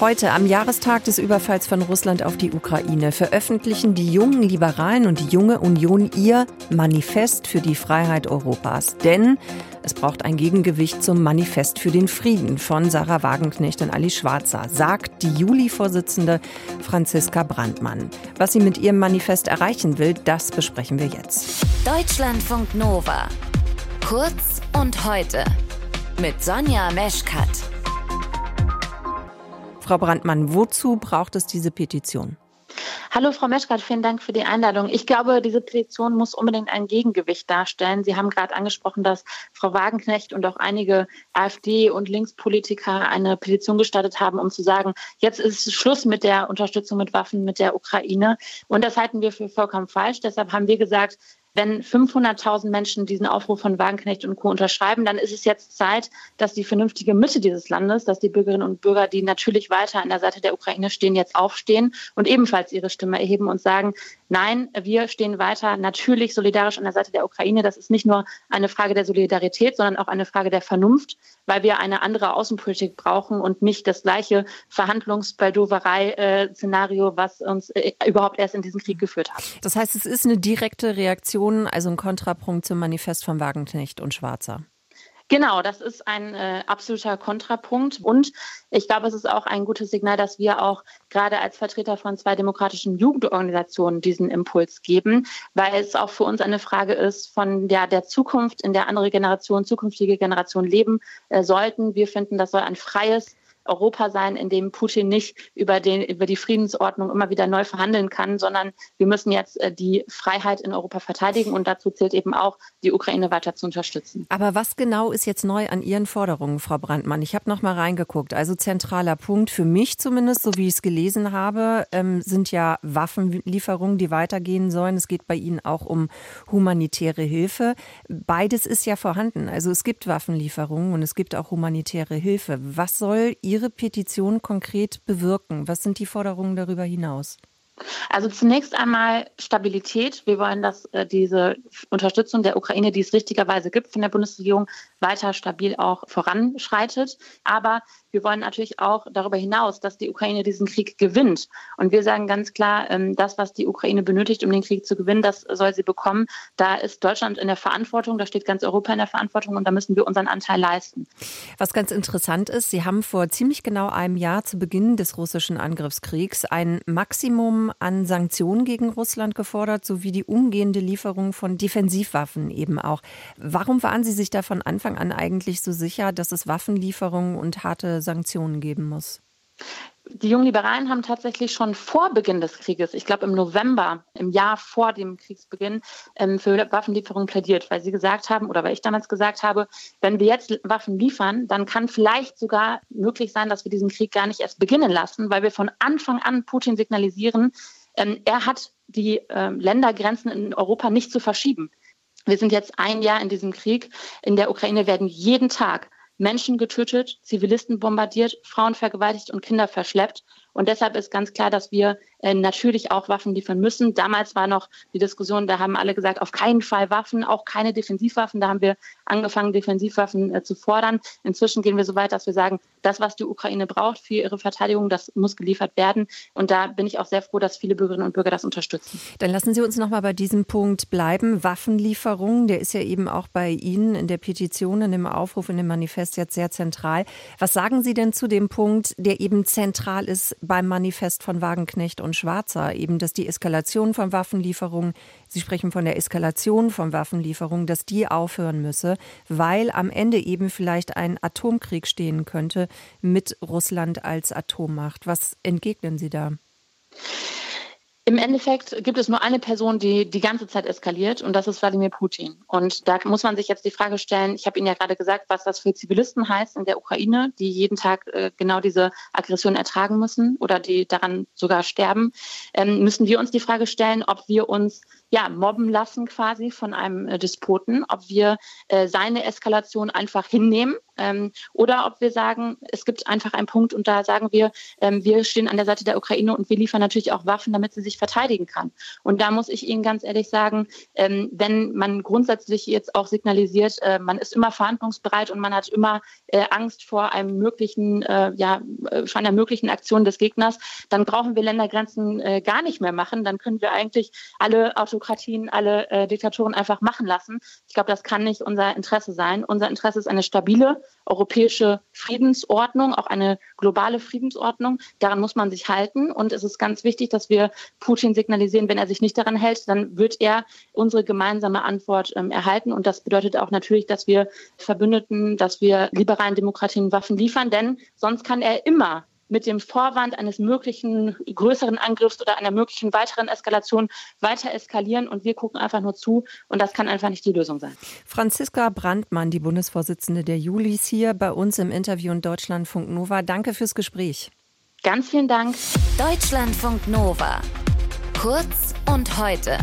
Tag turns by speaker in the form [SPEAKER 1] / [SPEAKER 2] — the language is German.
[SPEAKER 1] Heute, am Jahrestag des Überfalls von Russland auf die Ukraine, veröffentlichen die jungen Liberalen und die junge Union ihr Manifest für die Freiheit Europas. Denn es braucht ein Gegengewicht zum Manifest für den Frieden von Sarah Wagenknecht und Ali Schwarzer, sagt die Juli-Vorsitzende Franziska Brandmann. Was sie mit ihrem Manifest erreichen will, das besprechen wir jetzt.
[SPEAKER 2] Deutschlandfunk Nova. Kurz und heute. Mit Sonja Meschkat.
[SPEAKER 1] Frau Brandmann, wozu braucht es diese Petition?
[SPEAKER 3] Hallo Frau Meschkat, vielen Dank für die Einladung. Ich glaube, diese Petition muss unbedingt ein Gegengewicht darstellen. Sie haben gerade angesprochen, dass Frau Wagenknecht und auch einige AfD- und Linkspolitiker eine Petition gestartet haben, um zu sagen, jetzt ist Schluss mit der Unterstützung mit Waffen mit der Ukraine. Und das halten wir für vollkommen falsch. Deshalb haben wir gesagt, wenn 500.000 Menschen diesen Aufruf von Wagenknecht und Co. unterschreiben, dann ist es jetzt Zeit, dass die vernünftige Mitte dieses Landes, dass die Bürgerinnen und Bürger, die natürlich weiter an der Seite der Ukraine stehen, jetzt aufstehen und ebenfalls ihre Stimme erheben und sagen, nein, wir stehen weiter natürlich solidarisch an der Seite der Ukraine. Das ist nicht nur eine Frage der Solidarität, sondern auch eine Frage der Vernunft, weil wir eine andere Außenpolitik brauchen und nicht das gleiche Verhandlungsbaldoverei-Szenario, was uns äh, überhaupt erst in diesen Krieg geführt hat.
[SPEAKER 1] Das heißt, es ist eine direkte Reaktion, also ein Kontrapunkt zum Manifest von Wagenknecht und Schwarzer.
[SPEAKER 3] Genau, das ist ein äh, absoluter Kontrapunkt. Und ich glaube, es ist auch ein gutes Signal, dass wir auch gerade als Vertreter von zwei demokratischen Jugendorganisationen diesen Impuls geben, weil es auch für uns eine Frage ist von der, der Zukunft, in der andere Generationen, zukünftige Generationen leben äh, sollten. Wir finden, das soll ein freies, Europa sein, in dem Putin nicht über, den, über die Friedensordnung immer wieder neu verhandeln kann, sondern wir müssen jetzt äh, die Freiheit in Europa verteidigen und dazu zählt eben auch, die Ukraine weiter zu unterstützen.
[SPEAKER 1] Aber was genau ist jetzt neu an Ihren Forderungen, Frau Brandmann? Ich habe noch mal reingeguckt. Also zentraler Punkt für mich zumindest, so wie ich es gelesen habe, ähm, sind ja Waffenlieferungen, die weitergehen sollen. Es geht bei Ihnen auch um humanitäre Hilfe. Beides ist ja vorhanden. Also es gibt Waffenlieferungen und es gibt auch humanitäre Hilfe. Was soll Ihre Ihre Petition konkret bewirken? Was sind die Forderungen darüber hinaus?
[SPEAKER 3] Also zunächst einmal Stabilität. Wir wollen, dass äh, diese Unterstützung der Ukraine, die es richtigerweise gibt von der Bundesregierung, weiter stabil auch voranschreitet. Aber wir wollen natürlich auch darüber hinaus, dass die Ukraine diesen Krieg gewinnt. Und wir sagen ganz klar, ähm, das, was die Ukraine benötigt, um den Krieg zu gewinnen, das soll sie bekommen. Da ist Deutschland in der Verantwortung, da steht ganz Europa in der Verantwortung und da müssen wir unseren Anteil leisten.
[SPEAKER 1] Was ganz interessant ist, Sie haben vor ziemlich genau einem Jahr zu Beginn des russischen Angriffskriegs ein Maximum an Sanktionen gegen Russland gefordert, sowie die umgehende Lieferung von Defensivwaffen eben auch. Warum waren Sie sich da von Anfang an eigentlich so sicher, dass es Waffenlieferungen und harte Sanktionen geben muss?
[SPEAKER 3] Die jungen Liberalen haben tatsächlich schon vor Beginn des Krieges, ich glaube im November, im Jahr vor dem Kriegsbeginn, ähm, für Waffenlieferungen plädiert, weil sie gesagt haben, oder weil ich damals gesagt habe, wenn wir jetzt Waffen liefern, dann kann vielleicht sogar möglich sein, dass wir diesen Krieg gar nicht erst beginnen lassen, weil wir von Anfang an Putin signalisieren, ähm, er hat die ähm, Ländergrenzen in Europa nicht zu verschieben. Wir sind jetzt ein Jahr in diesem Krieg. In der Ukraine werden jeden Tag Menschen getötet, Zivilisten bombardiert, Frauen vergewaltigt und Kinder verschleppt. Und deshalb ist ganz klar, dass wir äh, natürlich auch Waffen liefern müssen. Damals war noch die Diskussion, da haben alle gesagt, auf keinen Fall Waffen, auch keine Defensivwaffen. Da haben wir angefangen, Defensivwaffen äh, zu fordern. Inzwischen gehen wir so weit, dass wir sagen, das, was die Ukraine braucht für ihre Verteidigung, das muss geliefert werden. Und da bin ich auch sehr froh, dass viele Bürgerinnen und Bürger das unterstützen.
[SPEAKER 1] Dann lassen Sie uns noch mal bei diesem Punkt bleiben. Waffenlieferung, der ist ja eben auch bei Ihnen in der Petition, in dem Aufruf, in dem Manifest jetzt sehr zentral. Was sagen Sie denn zu dem Punkt, der eben zentral ist beim Manifest von Wagenknecht und Schwarzer, eben, dass die Eskalation von Waffenlieferungen, Sie sprechen von der Eskalation von Waffenlieferungen, dass die aufhören müsse, weil am Ende eben vielleicht ein Atomkrieg stehen könnte mit Russland als Atommacht. Was entgegnen Sie da?
[SPEAKER 3] Im Endeffekt gibt es nur eine Person, die die ganze Zeit eskaliert und das ist Wladimir Putin. Und da muss man sich jetzt die Frage stellen, ich habe Ihnen ja gerade gesagt, was das für Zivilisten heißt in der Ukraine, die jeden Tag äh, genau diese Aggression ertragen müssen oder die daran sogar sterben. Ähm, müssen wir uns die Frage stellen, ob wir uns ja, mobben lassen quasi von einem äh, Despoten, ob wir äh, seine Eskalation einfach hinnehmen ähm, oder ob wir sagen, es gibt einfach einen Punkt und da sagen wir, ähm, wir stehen an der Seite der Ukraine und wir liefern natürlich auch Waffen, damit sie sich verteidigen kann. Und da muss ich Ihnen ganz ehrlich sagen, ähm, wenn man grundsätzlich jetzt auch signalisiert, äh, man ist immer verhandlungsbereit und man hat immer äh, Angst vor einem möglichen, äh, ja, vor einer möglichen Aktion des Gegners, dann brauchen wir Ländergrenzen gar nicht mehr machen. Dann können wir eigentlich alle Autokratien, alle äh, Diktatoren einfach machen lassen. Ich glaube, das kann nicht unser Interesse sein. Unser Interesse ist eine stabile europäische Friedensordnung, auch eine globale Friedensordnung. Daran muss man sich halten. Und es ist ganz wichtig, dass wir Putin signalisieren, wenn er sich nicht daran hält, dann wird er unsere gemeinsame Antwort ähm, erhalten. Und das bedeutet auch natürlich, dass wir Verbündeten, dass wir liberalen Demokratien Waffen liefern, denn sonst kann er immer mit dem Vorwand eines möglichen größeren Angriffs oder einer möglichen weiteren Eskalation weiter eskalieren und wir gucken einfach nur zu und das kann einfach nicht die Lösung sein.
[SPEAKER 1] Franziska Brandmann, die Bundesvorsitzende der Julis, hier bei uns im Interview in Deutschlandfunk Nova. Danke fürs Gespräch.
[SPEAKER 3] Ganz vielen Dank.
[SPEAKER 2] Deutschlandfunk Nova. Kurz und heute.